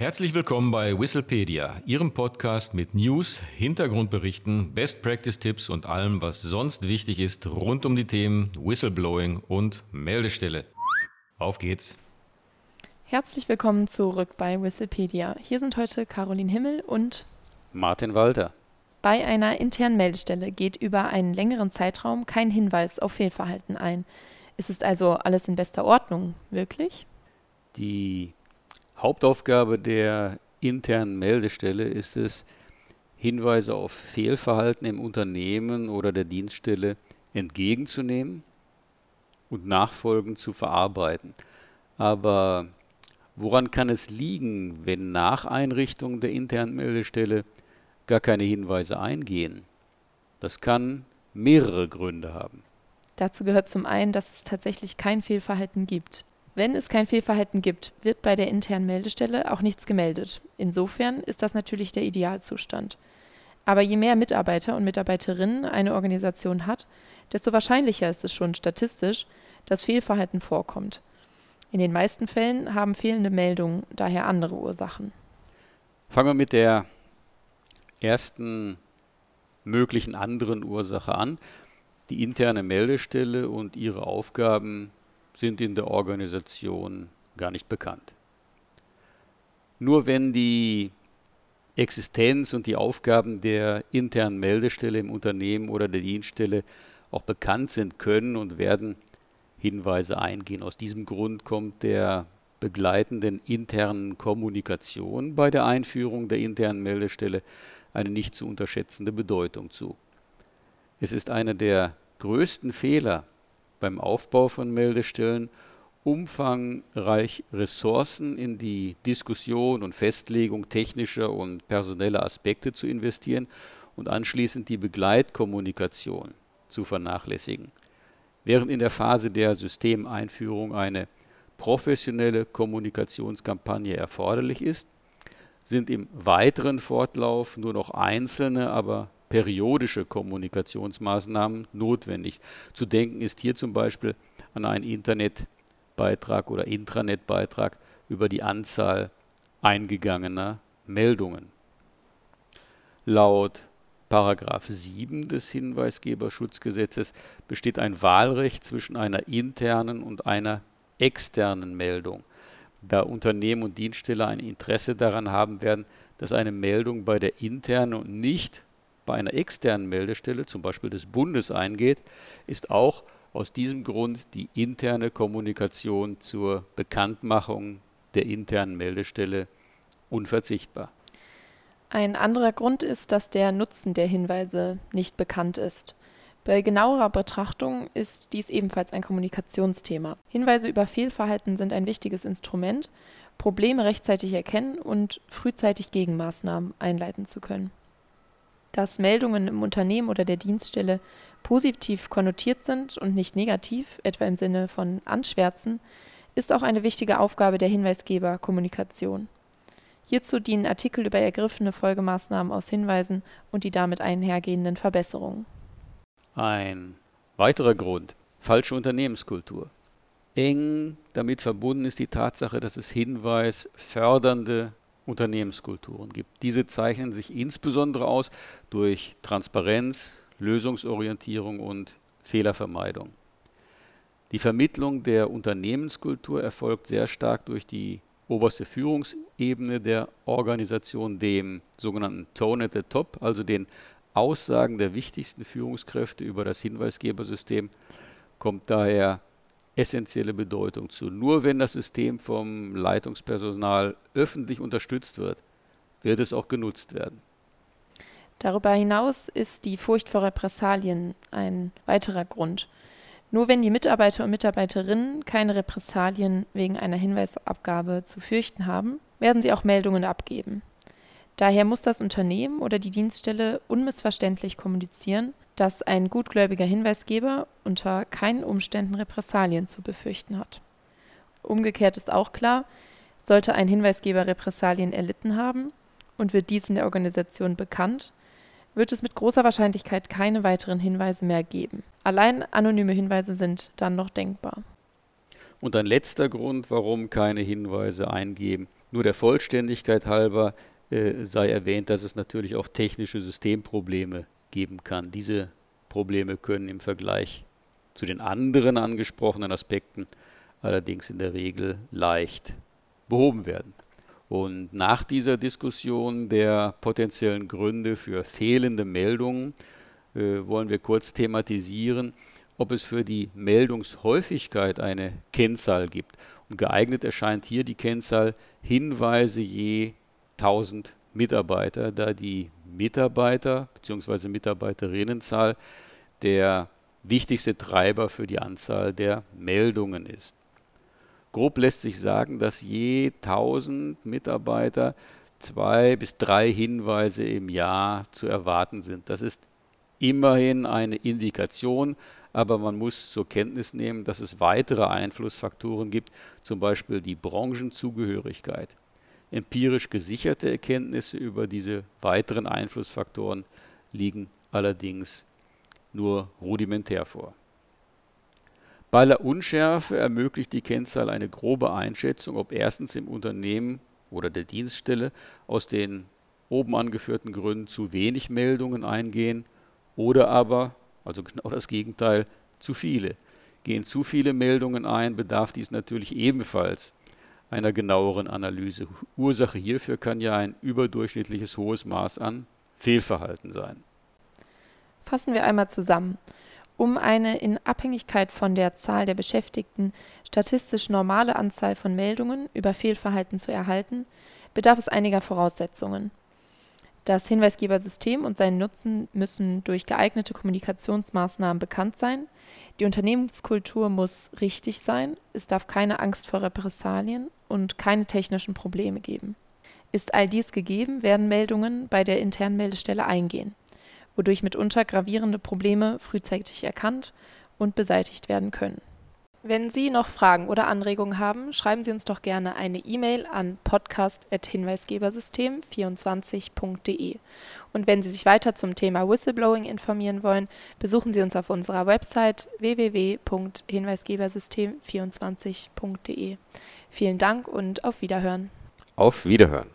Herzlich willkommen bei Whistlepedia, Ihrem Podcast mit News, Hintergrundberichten, Best Practice Tipps und allem, was sonst wichtig ist rund um die Themen Whistleblowing und Meldestelle. Auf geht's! Herzlich willkommen zurück bei Whistlepedia. Hier sind heute Caroline Himmel und Martin Walter. Bei einer internen Meldestelle geht über einen längeren Zeitraum kein Hinweis auf Fehlverhalten ein. Es ist also alles in bester Ordnung, wirklich? Die Hauptaufgabe der internen Meldestelle ist es, Hinweise auf Fehlverhalten im Unternehmen oder der Dienststelle entgegenzunehmen und nachfolgend zu verarbeiten. Aber woran kann es liegen, wenn nach Einrichtung der internen Meldestelle gar keine Hinweise eingehen? Das kann mehrere Gründe haben. Dazu gehört zum einen, dass es tatsächlich kein Fehlverhalten gibt. Wenn es kein Fehlverhalten gibt, wird bei der internen Meldestelle auch nichts gemeldet. Insofern ist das natürlich der Idealzustand. Aber je mehr Mitarbeiter und Mitarbeiterinnen eine Organisation hat, desto wahrscheinlicher ist es schon statistisch, dass Fehlverhalten vorkommt. In den meisten Fällen haben fehlende Meldungen daher andere Ursachen. Fangen wir mit der ersten möglichen anderen Ursache an. Die interne Meldestelle und ihre Aufgaben sind in der Organisation gar nicht bekannt. Nur wenn die Existenz und die Aufgaben der internen Meldestelle im Unternehmen oder der Dienststelle auch bekannt sind, können und werden Hinweise eingehen. Aus diesem Grund kommt der begleitenden internen Kommunikation bei der Einführung der internen Meldestelle eine nicht zu unterschätzende Bedeutung zu. Es ist einer der größten Fehler beim Aufbau von Meldestellen, umfangreich Ressourcen in die Diskussion und Festlegung technischer und personeller Aspekte zu investieren und anschließend die Begleitkommunikation zu vernachlässigen. Während in der Phase der Systemeinführung eine professionelle Kommunikationskampagne erforderlich ist, sind im weiteren Fortlauf nur noch einzelne, aber periodische Kommunikationsmaßnahmen notwendig. Zu denken ist hier zum Beispiel an einen Internetbeitrag oder Intranetbeitrag über die Anzahl eingegangener Meldungen. Laut Paragraph 7 des Hinweisgeberschutzgesetzes besteht ein Wahlrecht zwischen einer internen und einer externen Meldung. Da Unternehmen und Dienststelle ein Interesse daran haben werden, dass eine Meldung bei der internen und nicht bei einer externen Meldestelle, zum Beispiel des Bundes, eingeht, ist auch aus diesem Grund die interne Kommunikation zur Bekanntmachung der internen Meldestelle unverzichtbar. Ein anderer Grund ist, dass der Nutzen der Hinweise nicht bekannt ist. Bei genauerer Betrachtung ist dies ebenfalls ein Kommunikationsthema. Hinweise über Fehlverhalten sind ein wichtiges Instrument, Probleme rechtzeitig erkennen und frühzeitig Gegenmaßnahmen einleiten zu können. Dass Meldungen im Unternehmen oder der Dienststelle positiv konnotiert sind und nicht negativ, etwa im Sinne von anschwärzen, ist auch eine wichtige Aufgabe der Hinweisgeberkommunikation. Hierzu dienen Artikel über ergriffene Folgemaßnahmen aus Hinweisen und die damit einhergehenden Verbesserungen. Ein weiterer Grund, falsche Unternehmenskultur. Eng damit verbunden ist die Tatsache, dass es hinweisfördernde Unternehmenskulturen gibt. Diese zeichnen sich insbesondere aus durch Transparenz, Lösungsorientierung und Fehlervermeidung. Die Vermittlung der Unternehmenskultur erfolgt sehr stark durch die oberste Führungsebene der Organisation, dem sogenannten Tone at the Top, also den Aussagen der wichtigsten Führungskräfte über das Hinweisgebersystem, kommt daher essentielle Bedeutung zu. Nur wenn das System vom Leitungspersonal öffentlich unterstützt wird, wird es auch genutzt werden. Darüber hinaus ist die Furcht vor Repressalien ein weiterer Grund. Nur wenn die Mitarbeiter und Mitarbeiterinnen keine Repressalien wegen einer Hinweisabgabe zu fürchten haben, werden sie auch Meldungen abgeben. Daher muss das Unternehmen oder die Dienststelle unmissverständlich kommunizieren, dass ein gutgläubiger Hinweisgeber unter keinen Umständen Repressalien zu befürchten hat. Umgekehrt ist auch klar, sollte ein Hinweisgeber Repressalien erlitten haben und wird dies in der Organisation bekannt, wird es mit großer Wahrscheinlichkeit keine weiteren Hinweise mehr geben. Allein anonyme Hinweise sind dann noch denkbar. Und ein letzter Grund, warum keine Hinweise eingeben, Nur der Vollständigkeit halber äh, sei erwähnt, dass es natürlich auch technische Systemprobleme geben kann. Diese Probleme können im Vergleich zu den anderen angesprochenen Aspekten allerdings in der Regel leicht behoben werden. Und nach dieser Diskussion der potenziellen Gründe für fehlende Meldungen äh, wollen wir kurz thematisieren, ob es für die Meldungshäufigkeit eine Kennzahl gibt. Und geeignet erscheint hier die Kennzahl Hinweise je 1000 Mitarbeiter, da die Mitarbeiter bzw. Mitarbeiterinnenzahl der wichtigste Treiber für die Anzahl der Meldungen ist. Grob lässt sich sagen, dass je 1000 Mitarbeiter zwei bis drei Hinweise im Jahr zu erwarten sind. Das ist immerhin eine Indikation, aber man muss zur Kenntnis nehmen, dass es weitere Einflussfaktoren gibt, zum Beispiel die Branchenzugehörigkeit. Empirisch gesicherte Erkenntnisse über diese weiteren Einflussfaktoren liegen allerdings nur rudimentär vor. Bei der Unschärfe ermöglicht die Kennzahl eine grobe Einschätzung, ob erstens im Unternehmen oder der Dienststelle aus den oben angeführten Gründen zu wenig Meldungen eingehen oder aber, also genau das Gegenteil, zu viele. Gehen zu viele Meldungen ein, bedarf dies natürlich ebenfalls einer genaueren Analyse. Ursache hierfür kann ja ein überdurchschnittliches hohes Maß an Fehlverhalten sein. Fassen wir einmal zusammen. Um eine in Abhängigkeit von der Zahl der Beschäftigten statistisch normale Anzahl von Meldungen über Fehlverhalten zu erhalten, bedarf es einiger Voraussetzungen. Das Hinweisgebersystem und sein Nutzen müssen durch geeignete Kommunikationsmaßnahmen bekannt sein. Die Unternehmenskultur muss richtig sein. Es darf keine Angst vor Repressalien und keine technischen Probleme geben. Ist all dies gegeben, werden Meldungen bei der internen Meldestelle eingehen, wodurch mitunter gravierende Probleme frühzeitig erkannt und beseitigt werden können. Wenn Sie noch Fragen oder Anregungen haben, schreiben Sie uns doch gerne eine E-Mail an podcast.hinweisgebersystem24.de. Und wenn Sie sich weiter zum Thema Whistleblowing informieren wollen, besuchen Sie uns auf unserer Website www.hinweisgebersystem24.de. Vielen Dank und auf Wiederhören. Auf Wiederhören.